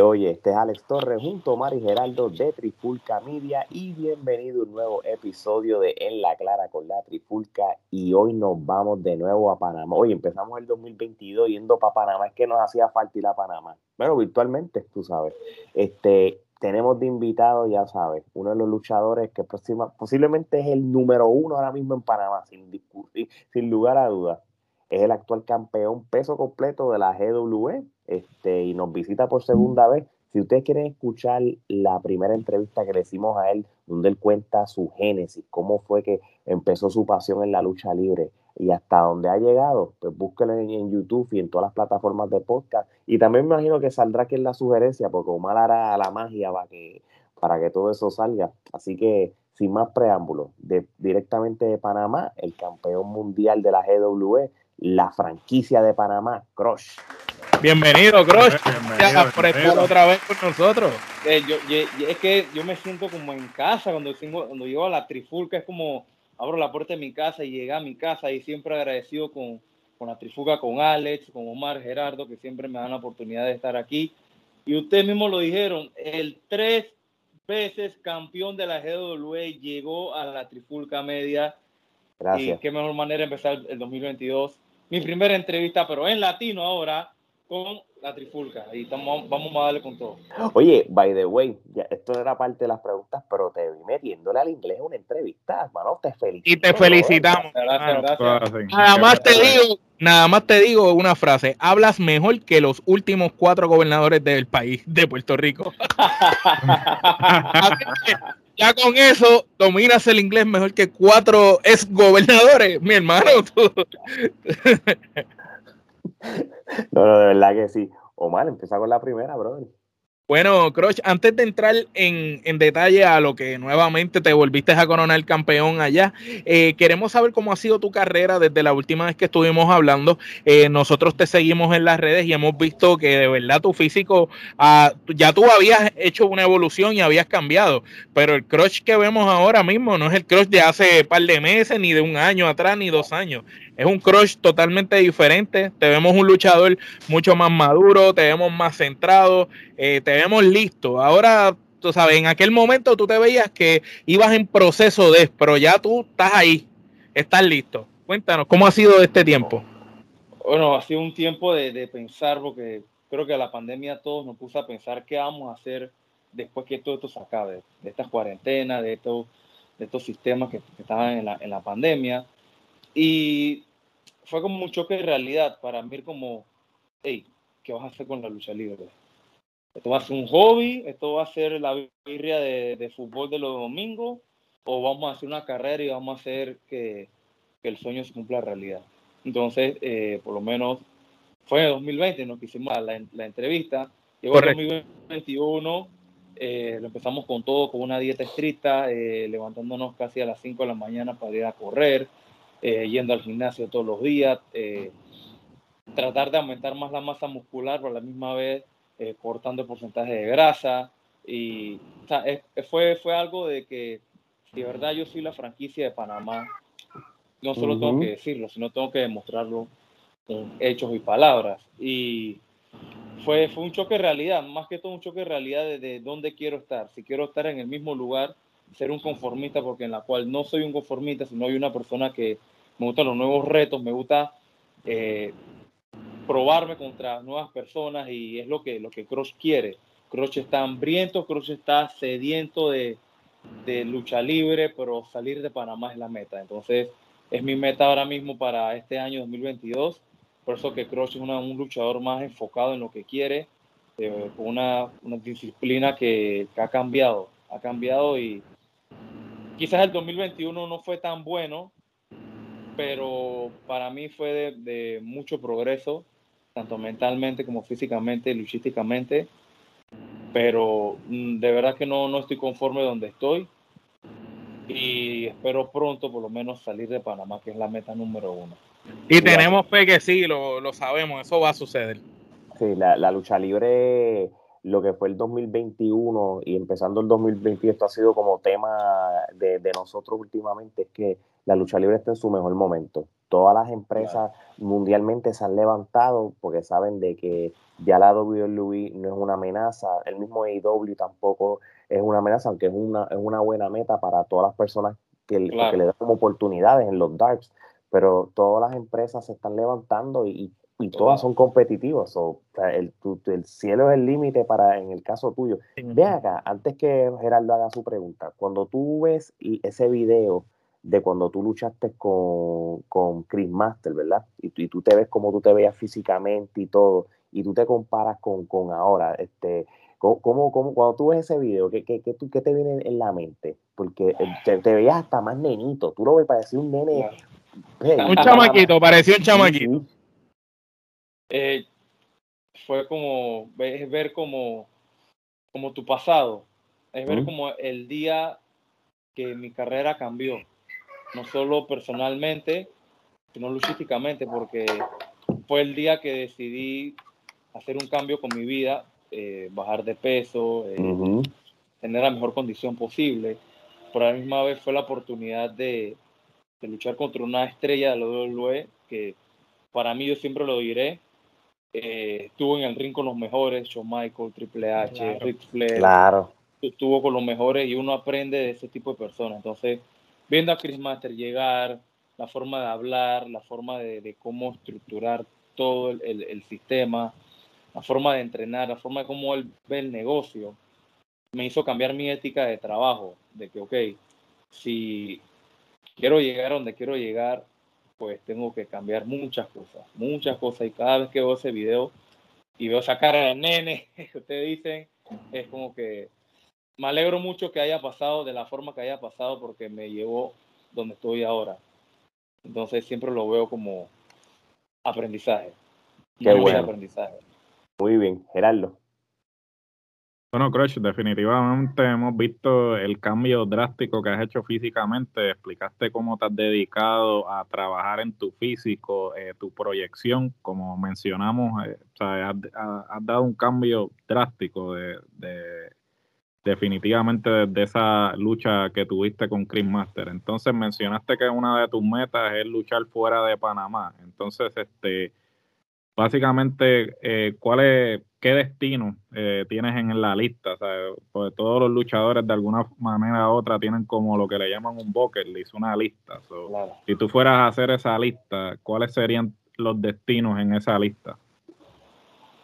Oye, este es Alex Torres junto a Mari Geraldo de Trifulca Media y bienvenido a un nuevo episodio de En la Clara con la Trifulca y hoy nos vamos de nuevo a Panamá. Hoy empezamos el 2022 yendo para Panamá, es que nos hacía falta ir a Panamá. Bueno, virtualmente, tú sabes. Este, tenemos de invitado, ya sabes, uno de los luchadores que posiblemente es el número uno ahora mismo en Panamá, sin, sin lugar a dudas. Es el actual campeón peso completo de la GWE este, y nos visita por segunda vez. Si ustedes quieren escuchar la primera entrevista que le hicimos a él, donde él cuenta su génesis, cómo fue que empezó su pasión en la lucha libre y hasta dónde ha llegado, pues búsquenlo en, YouTube y en todas las plataformas de podcast. Y también me imagino que saldrá aquí en la sugerencia, porque Omar hará la magia para que, todo eso salga. Así que, sin más preámbulos, directamente de Panamá, el campeón mundial de la GWE, la franquicia de Panamá, Crush. Bienvenido, Crush. Gracias por estar otra vez con nosotros. Eh, yo, es que yo me siento como en casa cuando, cuando llego a la trifulca, es como abro la puerta de mi casa y llegué a mi casa y siempre agradecido con, con la trifulca, con Alex, con Omar, Gerardo, que siempre me dan la oportunidad de estar aquí. Y ustedes mismos lo dijeron, el tres veces campeón de la GWA llegó a la trifulca media. Gracias. Y qué mejor manera de empezar el 2022. Mi primera entrevista, pero en latino ahora con la trifulca. Y estamos, vamos a darle con todo. Oye, by the way, esto era parte de las preguntas, pero te vi metiéndole al inglés una entrevista, hermano. Te felicito. Y te felicitamos. Gracias, gracias. Nada más te digo, nada más te digo una frase. Hablas mejor que los últimos cuatro gobernadores del país, de Puerto Rico. ya con eso dominas el inglés mejor que cuatro ex gobernadores, mi hermano. no, no, de verdad que sí. Omar, empieza con la primera, brother. Bueno, Crush, antes de entrar en, detalle a lo que nuevamente te volviste a coronar campeón allá, eh, queremos saber cómo ha sido tu carrera desde la última vez que estuvimos hablando. Eh, nosotros te seguimos en las redes y hemos visto que de verdad tu físico, ah, ya tú habías hecho una evolución y habías cambiado, pero el Crush que vemos ahora mismo no es el Crush de hace par de meses, ni de un año atrás, ni dos años. Es un crush totalmente diferente. Te vemos un luchador mucho más maduro, te vemos más centrado, eh, te vemos listo. Ahora, tú sabes, en aquel momento tú te veías que ibas en proceso de, pero ya tú estás ahí, estás listo. Cuéntanos, ¿cómo ha sido este tiempo? Bueno, ha sido un tiempo de, pensar, porque creo que la pandemia todos nos puso a pensar qué vamos a hacer después que todo esto se acabe, de estas cuarentenas, de estos, de estos sistemas que, estaban en la, en la pandemia. Y fue como un choque de realidad para mí, como, hey, ¿qué vas a hacer con la lucha libre? ¿Esto va a ser un hobby? ¿Esto va a ser la birria de, fútbol de los domingos? ¿O vamos a hacer una carrera y vamos a hacer que, el sueño se cumpla realidad? Entonces, eh, por lo menos fue en 2020 nos que hicimos la, entrevista. Llegó en 2021, eh, lo empezamos con todo, con una dieta estricta, eh, levantándonos casi a las 5 de la mañana para ir a correr, eh, yendo al gimnasio todos los días, eh, tratar de aumentar más la masa muscular, pero a la misma vez eh, cortando el porcentaje de grasa. Y fue, fue algo de que, de verdad, yo soy la franquicia de Panamá. No solo tengo que decirlo, sino tengo que demostrarlo con hechos y palabras. Y fue, fue un choque de realidad, más que todo un choque de realidad de, de dónde quiero estar. Si quiero estar en el mismo lugar, ser un conformista, porque en la cual no soy un conformista, sino hay una persona que me gustan los nuevos retos, me gusta eh, probarme contra nuevas personas y es lo que, lo que Crush quiere. Crush está hambriento, Crush está sediento de, de lucha libre, pero salir de Panamá es la meta. Entonces, es mi meta ahora mismo para este año 2022. Por eso que Crush es un luchador más enfocado en lo que quiere, eh, con una, una disciplina que, que, ha cambiado, ha cambiado y quizás el 2021 no fue tan bueno, pero para mí fue de, mucho progreso, tanto mentalmente como físicamente, luchísticamente. Pero mm, de verdad que no, no estoy conforme donde estoy y espero pronto por lo menos salir de Panamá, que es la meta número uno. Y tenemos fe que sí, lo, lo sabemos, eso va a suceder. Sí, la, la lucha libre lo que fue el 2021 y empezando el 2022 esto ha sido como tema de, nosotros últimamente, es que la lucha libre está en su mejor momento. Todas las empresas mundialmente se han levantado porque saben de que ya la WWE no es una amenaza, el mismo AEW tampoco es una amenaza, aunque es una, es una buena meta para todas las personas que, le dan como oportunidades en los darks, pero todas las empresas se están levantando y, y todas son competitivas. O, el, el, cielo es el límite para, en el caso tuyo. Ve acá, antes que Gerardo haga su pregunta, cuando tú ves ese video de cuando tú luchaste con, con Chris Master, ¿verdad? Y, y, tú te ves como tú te veías físicamente y todo, y tú te comparas con, con ahora, este, ¿cómo, cómo, cuando tú ves ese video, ¿qué, qué, qué, qué te viene en la mente? Porque te, te, veías hasta más nenito, tú lo ves, parecía un nene. un chamaquito, parecía un chamaquito. Eh, fue como, es ver como, como tu pasado, es ver como el día que mi carrera cambió, no solo personalmente, sino luchísticamente, porque fue el día que decidí hacer un cambio con mi vida, eh, bajar de peso, eh, tener la mejor condición posible. Por la misma vez fue la oportunidad de, de luchar contra una estrella de la WWE que para mí yo siempre lo diré, eh, estuvo en el ring con los mejores, Shawn Michael, Triple H, Rick Flair. Claro. Estuvo con los mejores y uno aprende de ese tipo de personas. Entonces, viendo a Chris Master llegar, la forma de hablar, la forma de, cómo estructurar todo el, el, sistema, la forma de entrenar, la forma de cómo él ve el negocio, me hizo cambiar mi ética de trabajo, de que, ok, si quiero llegar a donde quiero llegar, pues tengo que cambiar muchas cosas, muchas cosas. Y cada vez que veo ese video y veo esa cara de nene que ustedes dicen, es como que me alegro mucho que haya pasado de la forma que haya pasado porque me llevó donde estoy ahora. Entonces siempre lo veo como aprendizaje. Qué bueno. Aprendizaje. Muy bien, Gerardo. Bueno, Crush, definitivamente hemos visto el cambio drástico que has hecho físicamente. Explicaste cómo te has dedicado a trabajar en tu físico, eh, tu proyección, como mencionamos, eh, o sea, has, dado un cambio drástico de, definitivamente desde esa lucha que tuviste con Chris Master. Entonces mencionaste que una de tus metas es luchar fuera de Panamá. Entonces, este, básicamente, eh, ¿cuál es qué destino eh, tienes en la lista. O Porque todos los luchadores de alguna manera u otra tienen como lo que le llaman un bucket list, una lista. Si tú fueras a hacer esa lista, ¿cuáles serían los destinos en esa lista?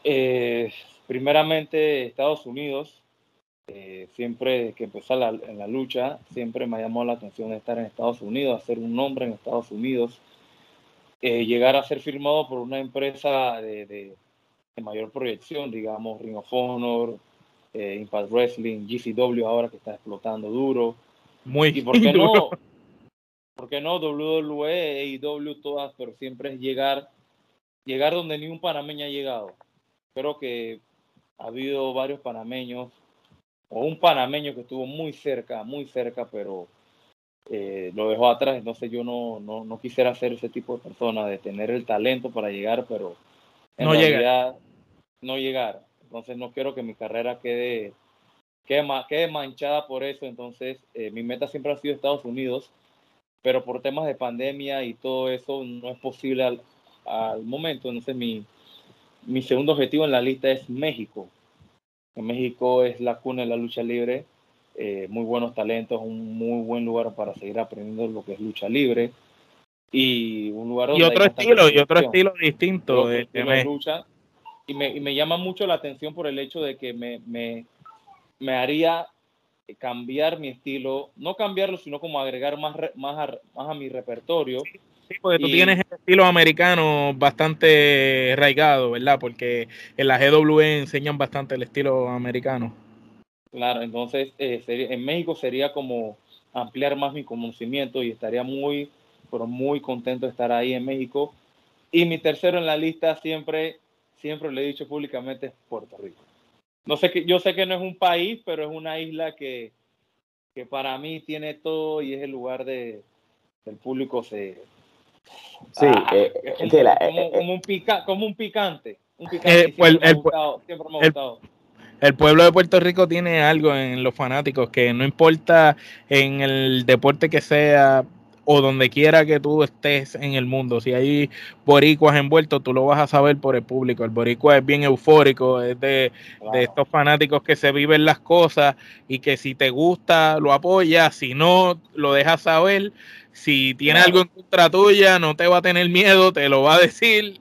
Eh, primeramente Estados Unidos. Eh, siempre que empecé la, en la lucha, siempre me llamó la atención estar en Estados Unidos, hacer un nombre en Estados Unidos, llegar a ser firmado por una empresa de de mayor proyección, digamos, Ring of Honor, eh, Impact Wrestling, GCW ahora que está explotando duro. Muy ¿Y por qué no? ¿Por qué no? WWE, AEW, todas, pero siempre es llegar, llegar donde ni un panameño ha llegado. Creo que ha habido varios panameños, o un panameño que estuvo muy cerca, muy cerca, pero eh, lo dejó atrás. Entonces yo no, no, no quisiera ser ese tipo de persona, de tener el talento para llegar, pero no llegar. no llegar. Entonces no quiero que mi carrera quede, quede, quede manchada por eso. Entonces eh, mi meta siempre ha sido Estados Unidos, pero por temas de pandemia y todo eso no es posible al, al momento. Entonces mi, mi segundo objetivo en la lista es México. En México es la cuna de la lucha libre, eh, muy buenos talentos, un muy buen lugar para seguir aprendiendo lo que es lucha libre y un lugar y otro estilo y otro estilo distinto de, lucha y me, y me, llama mucho la atención por el hecho de que me, me, me haría cambiar mi estilo, no cambiarlo, sino como agregar más, más, a, más a mi repertorio. Sí, porque tú tienes el estilo americano bastante arraigado, ¿verdad? Porque en la GW enseñan bastante el estilo americano. Claro, entonces eh, en México sería como ampliar más mi conocimiento y estaría muy pero muy contento de estar ahí en México. Y mi tercero en la lista siempre, siempre le he dicho públicamente es Puerto Rico. No sé que, yo sé que no es un país, pero es una isla que, que para mí tiene todo y es el lugar de el público se sí ah, eh, como, eh, como, un pica, como un picante un picante eh, pues, siempre, me ha gustado, siempre me ha gustado el pueblo de Puerto Rico tiene algo en los fanáticos que no importa en el deporte que sea, o donde quiera que tú estés en el mundo, si hay boricuas envueltos, tú lo vas a saber por el público. El boricua es bien eufórico, es de, estos fanáticos que se viven las cosas y que si te gusta, lo apoyas, si no, lo dejas saber. Si tiene algo en contra tuya, no te va a tener miedo, te lo va a decir.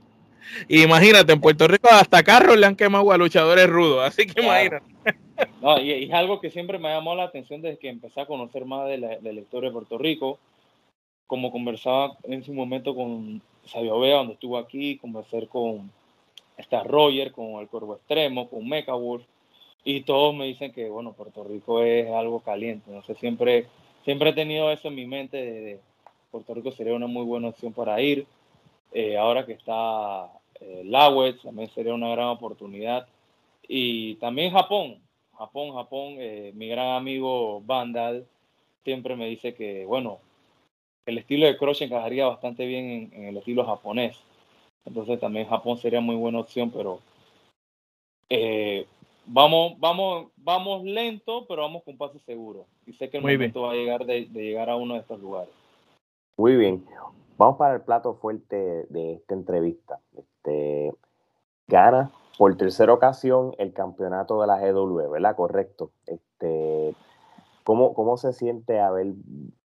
Imagínate, en Puerto Rico hasta carros le han quemado a luchadores rudos, así que imagínate. No, y, es algo que siempre me llamó la atención desde que empecé a conocer más de la, de la historia de Puerto Rico como conversaba en su momento con Sabio Vea, donde estuvo aquí, conversar con está Roger, con el Cuervo Extremo, con Mecha Wolf, y todos me dicen que, bueno, Puerto Rico es algo caliente. No sé, siempre, siempre he tenido eso en mi mente de, Puerto Rico sería una muy buena opción para ir. Eh, ahora que está eh, también sería una gran oportunidad. Y también Japón, Japón, Japón, eh, mi gran amigo Vandal siempre me dice que, bueno, el estilo de Crush encajaría bastante bien en, el estilo japonés. Entonces también Japón sería muy buena opción, pero eh, vamos, vamos, vamos lento, pero vamos con paso seguro. Y sé que el momento va a llegar de, llegar a uno de estos lugares. Muy bien. Vamos para el plato fuerte de esta entrevista. Este, gana por tercera ocasión el campeonato de la GW, ¿verdad? Correcto. Este, ¿cómo, ¿Cómo se siente haber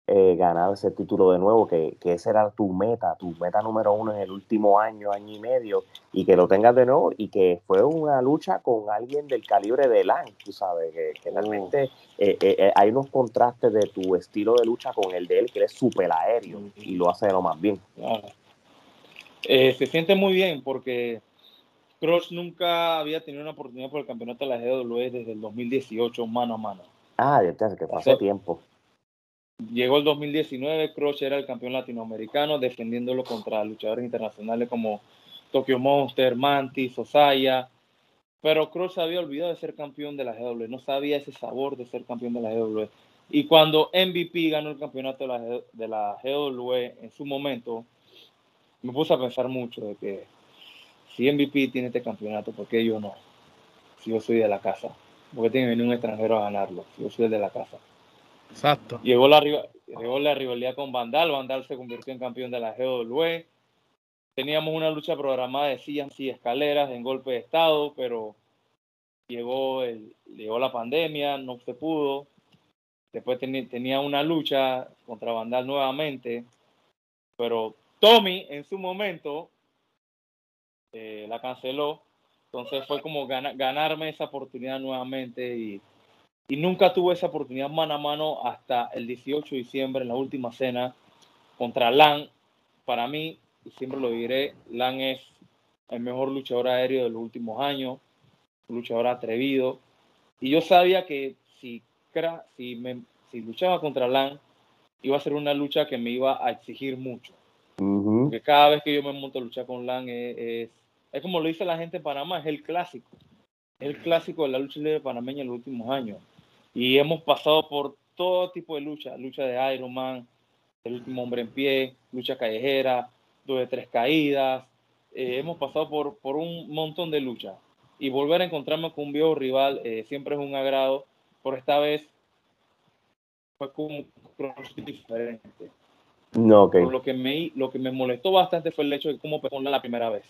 eh, ganar ese título de nuevo, que, que esa era tu meta, tu meta número uno en el último año, año y medio, y que lo tengas de nuevo, y que fue una lucha con alguien del calibre de Lan, tú sabes, que, realmente eh, eh, hay unos contrastes de tu estilo de lucha con el de él, que es súper aéreo, y lo hace de lo más bien. Se siente muy bien porque Cross nunca había tenido una oportunidad por el campeonato de la GW desde el 2018 mano a mano. Ah, ya te hace que pasó tiempo. Llegó el 2019, Crush era el campeón latinoamericano, defendiéndolo contra luchadores internacionales como Tokyo Monster, Mantis, Osaya. Pero Crush había olvidado de ser campeón de la GW, no sabía ese sabor de ser campeón de la GW. Y cuando MVP ganó el campeonato de la, de la GW en su momento, me puse a pensar mucho de que si MVP tiene este campeonato, ¿por qué yo no? Si yo soy de la casa, ¿por qué tiene que venir un extranjero a ganarlo? Si yo soy el de la casa. Exacto. Llegó la, llegó la rivalidad con Vandal. Vandal se convirtió en campeón de la GW. Teníamos una lucha programada de sillas y escaleras en golpe de estado, pero llegó, el, llegó la pandemia, no se pudo. Después tenía una lucha contra Vandal nuevamente, pero Tommy en su momento eh, la canceló. Entonces fue como ganarme esa oportunidad nuevamente y y nunca tuve esa oportunidad mano a mano hasta el 18 de diciembre en la última cena contra Lan. Para mí, y siempre lo diré, Lan es el mejor luchador aéreo de los últimos años, luchador atrevido. Y yo sabía que si, si, me, si luchaba contra Lan, iba a ser una lucha que me iba a exigir mucho. Porque cada vez que yo me monto a luchar con Lan es, es, como lo dice la gente en Panamá, es el clásico. El clásico de la lucha libre panameña en los últimos años. Y hemos pasado por todo tipo de lucha, lucha de Iron Man, el último hombre en pie, lucha callejera, dos de tres caídas. Eh, hemos pasado por, por un montón de luchas. Y volver a encontrarme con un viejo rival eh, siempre es un agrado. Por esta vez fue con un diferente. No, okay. lo que, me, lo que me molestó bastante fue el hecho de cómo perdí con la primera vez.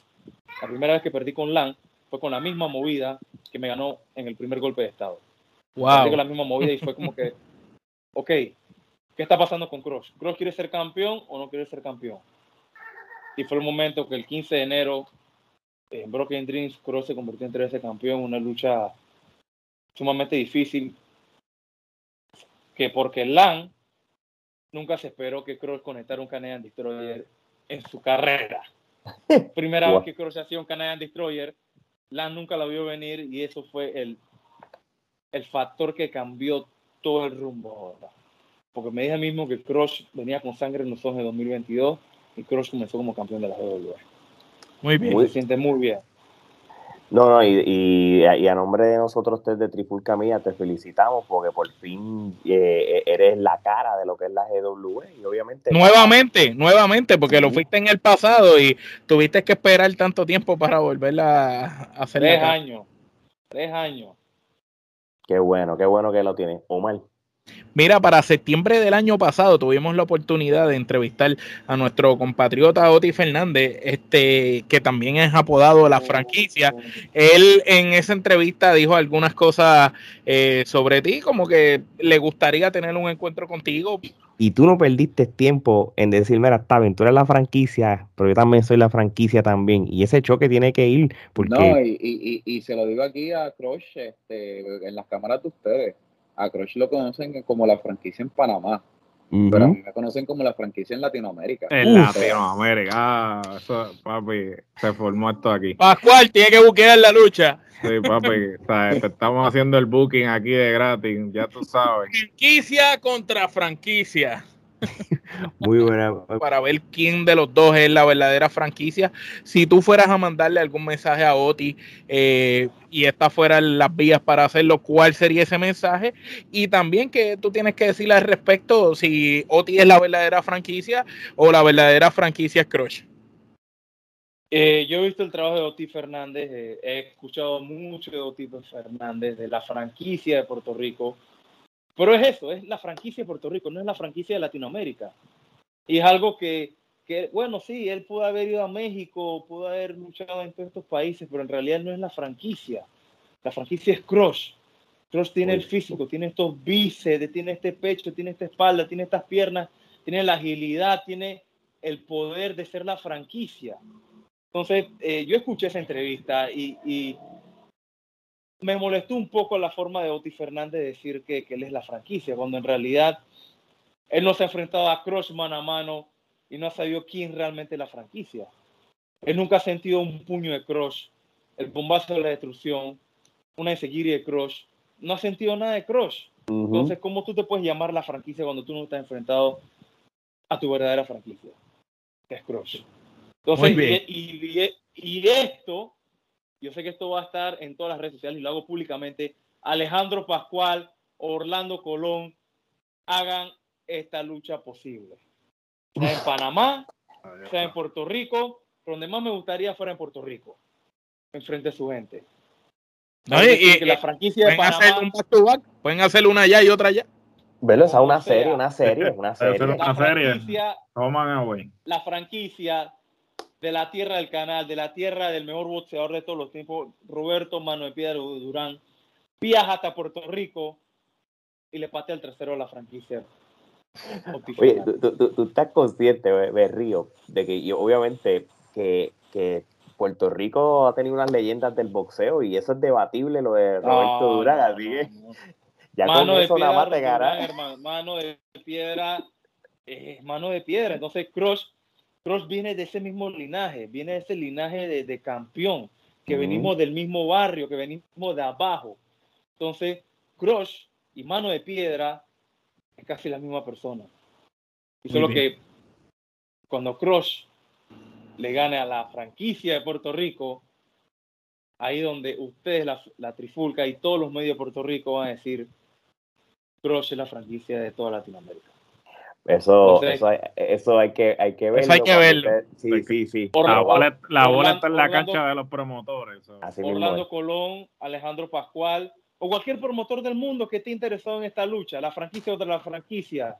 La primera vez que perdí con Lan fue con la misma movida que me ganó en el primer golpe de estado. Wow. la misma movida y fue como que, ok, ¿qué está pasando con Cross? ¿Cross quiere ser campeón o no quiere ser campeón? Y fue el momento que el 15 de enero en Broken Dreams Cross se convirtió en ese campeón, una lucha sumamente difícil, que porque LAN nunca se esperó que Cross conectara un Canadian Destroyer en su carrera. Primera vez que Cross hacía un Canadian Destroyer, LAN nunca la vio venir y eso fue el el factor que cambió todo el rumbo ahora. Porque me dije mismo que Crush venía con sangre en los ojos en 2022 y Crush comenzó como campeón de la GW. Muy bien. Se siente muy bien. No, no, y, a nombre de nosotros tres de Trifulca Mía te felicitamos porque por fin eh, eres la cara de lo que es la GW y obviamente... Nuevamente, nuevamente, porque lo fuiste en el pasado y tuviste que esperar tanto tiempo para volver a, hacer... Tres años, tres años. Qué bueno, qué bueno que lo tiene. Omar. Mira, para septiembre del año pasado tuvimos la oportunidad de entrevistar a nuestro compatriota Oti Fernández, este, que también es apodado la franquicia. Él en esa entrevista dijo algunas cosas eh, sobre ti, como que le gustaría tener un encuentro contigo. Y tú no perdiste tiempo en decirme, mira, está bien, tú eres la franquicia, pero yo también soy la franquicia también. Y ese choque tiene que ir. Porque... No, y, y, y, se lo digo aquí a Crush este, en las cámaras de ustedes a Crush lo conocen como la franquicia en Panamá. Pero a mí me conocen como la franquicia en Latinoamérica. En Latinoamérica. Ah, eso, papi, se formó esto aquí. Pascual, tiene que buquear la lucha. Sí, papi, te estamos haciendo el booking aquí de gratis, ya tú sabes. Franquicia contra franquicia. Muy buena. Para ver quién de los dos es la verdadera franquicia. Si tú fueras a mandarle algún mensaje a Oti eh, y estas fueran las vías para hacerlo, ¿cuál sería ese mensaje? Y también que tú tienes que decirle al respecto si Oti es la verdadera franquicia o la verdadera franquicia es Crush. Eh, yo he visto el trabajo de Oti Fernández, eh, he escuchado mucho de Oti Fernández, de la franquicia de Puerto Rico pero es eso, es la franquicia de Puerto Rico, no es la franquicia de Latinoamérica. Y es algo que, que, bueno, sí, él pudo haber ido a México, pudo haber luchado en todos estos países, pero en realidad no es la franquicia. La franquicia es Crush. Crush tiene el físico, tiene estos bíceps, tiene este pecho, tiene esta espalda, tiene estas piernas, tiene la agilidad, tiene el poder de ser la franquicia. Entonces, eh, yo escuché esa entrevista y, y, me molestó un poco la forma de Oti Fernández de decir que, él es la franquicia, cuando en realidad él no se ha enfrentado a Crush mano a mano y no ha sabido quién realmente es la franquicia. Él nunca ha sentido un puño de Crush, el bombazo de la destrucción, una enseguida de Crush. No ha sentido nada de Crush. Entonces, ¿cómo tú te puedes llamar la franquicia cuando tú no estás enfrentado a tu verdadera franquicia? Que es Crush. Entonces, y, y esto yo sé que esto va a estar en todas las redes sociales y lo hago públicamente. Alejandro Pascual, Orlando Colón, hagan esta lucha posible. Sea en Panamá, sea en Puerto Rico, donde más me gustaría fuera en Puerto Rico, enfrente de su gente. y, la franquicia de Panamá, hacer un back to back, pueden hacer una allá y otra allá. Velo, esa una serie, una serie, una serie. Una serie. La franquicia de la tierra del canal, de la tierra del mejor boxeador de todos los tiempos, Roberto Mano de Piedra Durán, viaja hasta Puerto Rico y le patea el trasero a la franquicia. Oye, tú, estás consciente, Berrío, de que yo, obviamente que, Puerto Rico ha tenido unas leyendas del boxeo y eso es debatible lo de Roberto Durán, así ya mano con eso nada más te Mano de piedra, es mano de piedra. Entonces, Crush Crush viene de ese mismo linaje, viene de ese linaje de, campeón, que venimos del mismo barrio, que venimos de abajo. Entonces, Crush y Mano de Piedra es casi la misma persona. Y solo que cuando Crush le gane a la franquicia de Puerto Rico, ahí donde ustedes, la, la Trifulca y todos los medios de Puerto Rico van a decir, Crush es la franquicia de toda Latinoamérica. Eso, eso, hay, eso hay que, hay que verlo. hay que verlo. Sí, sí, sí. la bola, la bola está en la cancha de los promotores. Orlando Colón, Alejandro Pascual, o cualquier promotor del mundo que esté interesado en esta lucha, la franquicia o de la franquicia.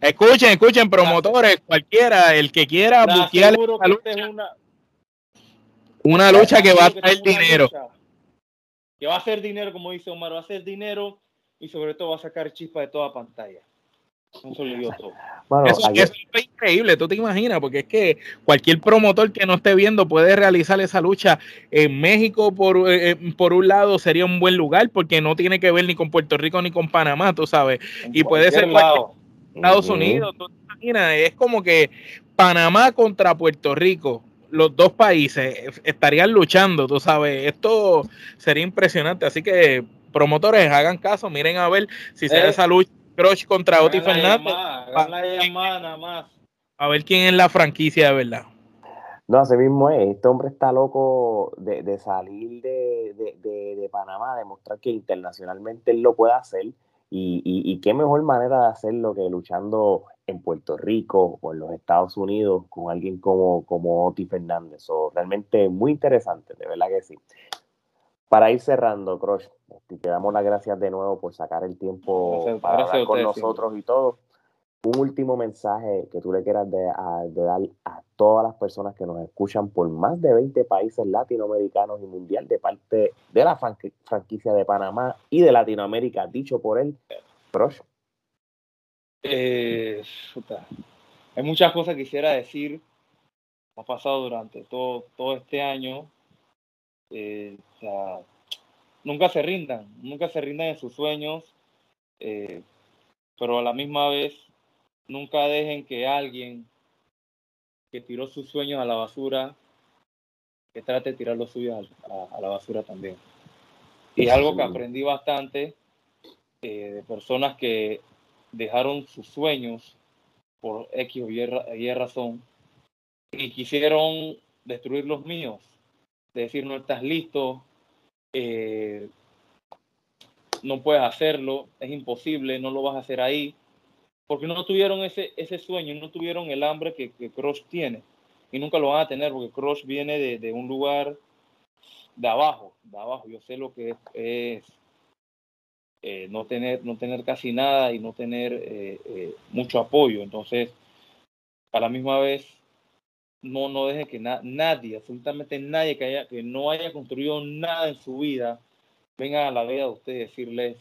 Escuchen, escuchen, promotores, cualquiera, el que quiera buquear lucha, una, una lucha que va a traer dinero. que va a hacer dinero, como dice Omar, va a hacer dinero y sobre todo va a sacar chispa de toda pantalla. Eso, es increíble, tú te imaginas, porque es que cualquier promotor que no esté viendo puede realizar esa lucha en México por, eh, eh, por un lado sería un buen lugar porque no tiene que ver ni con Puerto Rico ni con Panamá, tú sabes, y puede ser Estados Unidos, tú te imaginas, es como que Panamá contra Puerto Rico, los dos países estarían luchando, tú sabes, esto sería impresionante, así que promotores hagan caso, miren a ver si se da eh, esa lucha Crush contra Oti Fernández. A ver quién es la franquicia de verdad. No, así mismo es. Este hombre está loco de, salir de, de, de, Panamá, demostrar que internacionalmente él lo puede hacer. Y, y, qué mejor manera de hacerlo que luchando en Puerto Rico o en los Estados Unidos con alguien como, como Oti Fernández. o realmente muy interesante, de verdad que sí. Para ir cerrando, Crush, te damos las gracias de nuevo por sacar el tiempo para hablar con nosotros y todo. Un último mensaje que tú le quieras de, dar a todas las personas que nos escuchan por más de 20 países latinoamericanos y mundial de parte de la franquicia de Panamá y de Latinoamérica, dicho por él, Crush. Eh, hay muchas cosas que quisiera decir. Ha pasado durante todo, todo este año. Eh, nunca se rindan, nunca se rindan en sus sueños, eh, pero a la misma vez nunca dejen que alguien que tiró sus sueños a la basura, que trate de tirar los suyos a, la basura también. Y algo que aprendí bastante eh, de personas que dejaron sus sueños por X o Y, razón y quisieron destruir los míos. De decir, no estás listo, eh, no puedes hacerlo, es imposible, no lo vas a hacer ahí, porque no tuvieron ese, ese sueño, no tuvieron el hambre que, que tiene y nunca lo van a tener porque Crush viene de, un lugar de abajo, de abajo. Yo sé lo que es, eh, no, tener, no tener casi nada y no tener eh, mucho apoyo. Entonces, a la misma vez, no, no deje que nadie, absolutamente nadie que, haya, que no haya construido nada en su vida, venga a la vida de ustedes y decirles,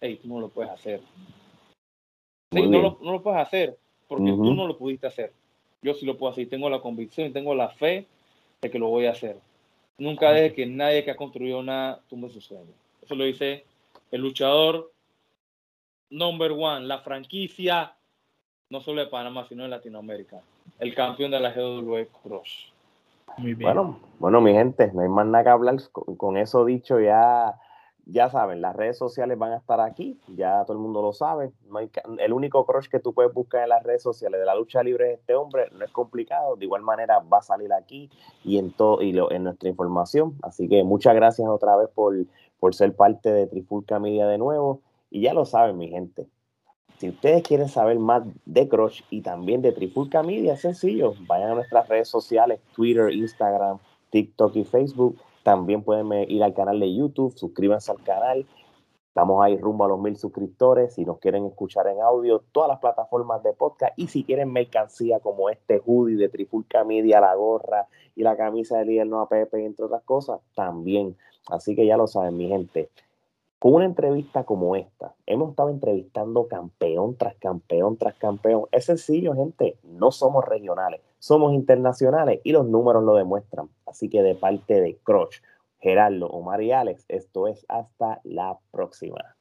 hey, tú no lo puedes hacer. no, lo, no, lo, puedes hacer porque tú no lo pudiste hacer. Yo sí lo puedo hacer, tengo la convicción y tengo la fe de que lo voy a hacer. Nunca deje que nadie que ha construido nada tumbe su sueño. Eso lo dice el luchador number one, la franquicia, no solo de Panamá, sino de Latinoamérica. El campeón de la GW Cross. Muy bien. Bueno, bueno, mi gente, no hay más nada que hablar. Con, eso dicho, ya, ya saben, las redes sociales van a estar aquí, ya todo el mundo lo sabe. el único crush que tú puedes buscar en las redes sociales de la lucha libre de este hombre, no es complicado. De igual manera, va a salir aquí y en todo y en nuestra información. Así que muchas gracias otra vez por por ser parte de Trifulca Media de nuevo. Y ya lo saben, mi gente. Si ustedes quieren saber más de Crush y también de Trifulca Media, sencillo. Vayan a nuestras redes sociales, Twitter, Instagram, TikTok y Facebook. También pueden ir al canal de YouTube, suscríbanse al canal. Estamos ahí rumbo a los mil suscriptores. Si nos quieren escuchar en audio, todas las plataformas de podcast. Y si quieren mercancía como este hoodie de Trifulca Media, la gorra y la camisa de líder no Pepe, entre otras cosas, también Así que ya lo saben, mi gente. Con una entrevista como esta, hemos estado entrevistando campeón tras campeón tras campeón. Es sencillo, gente. No somos regionales, somos internacionales y los números lo demuestran. Así que de parte de Crush, Gerardo, Omar y Alex, esto es hasta la próxima.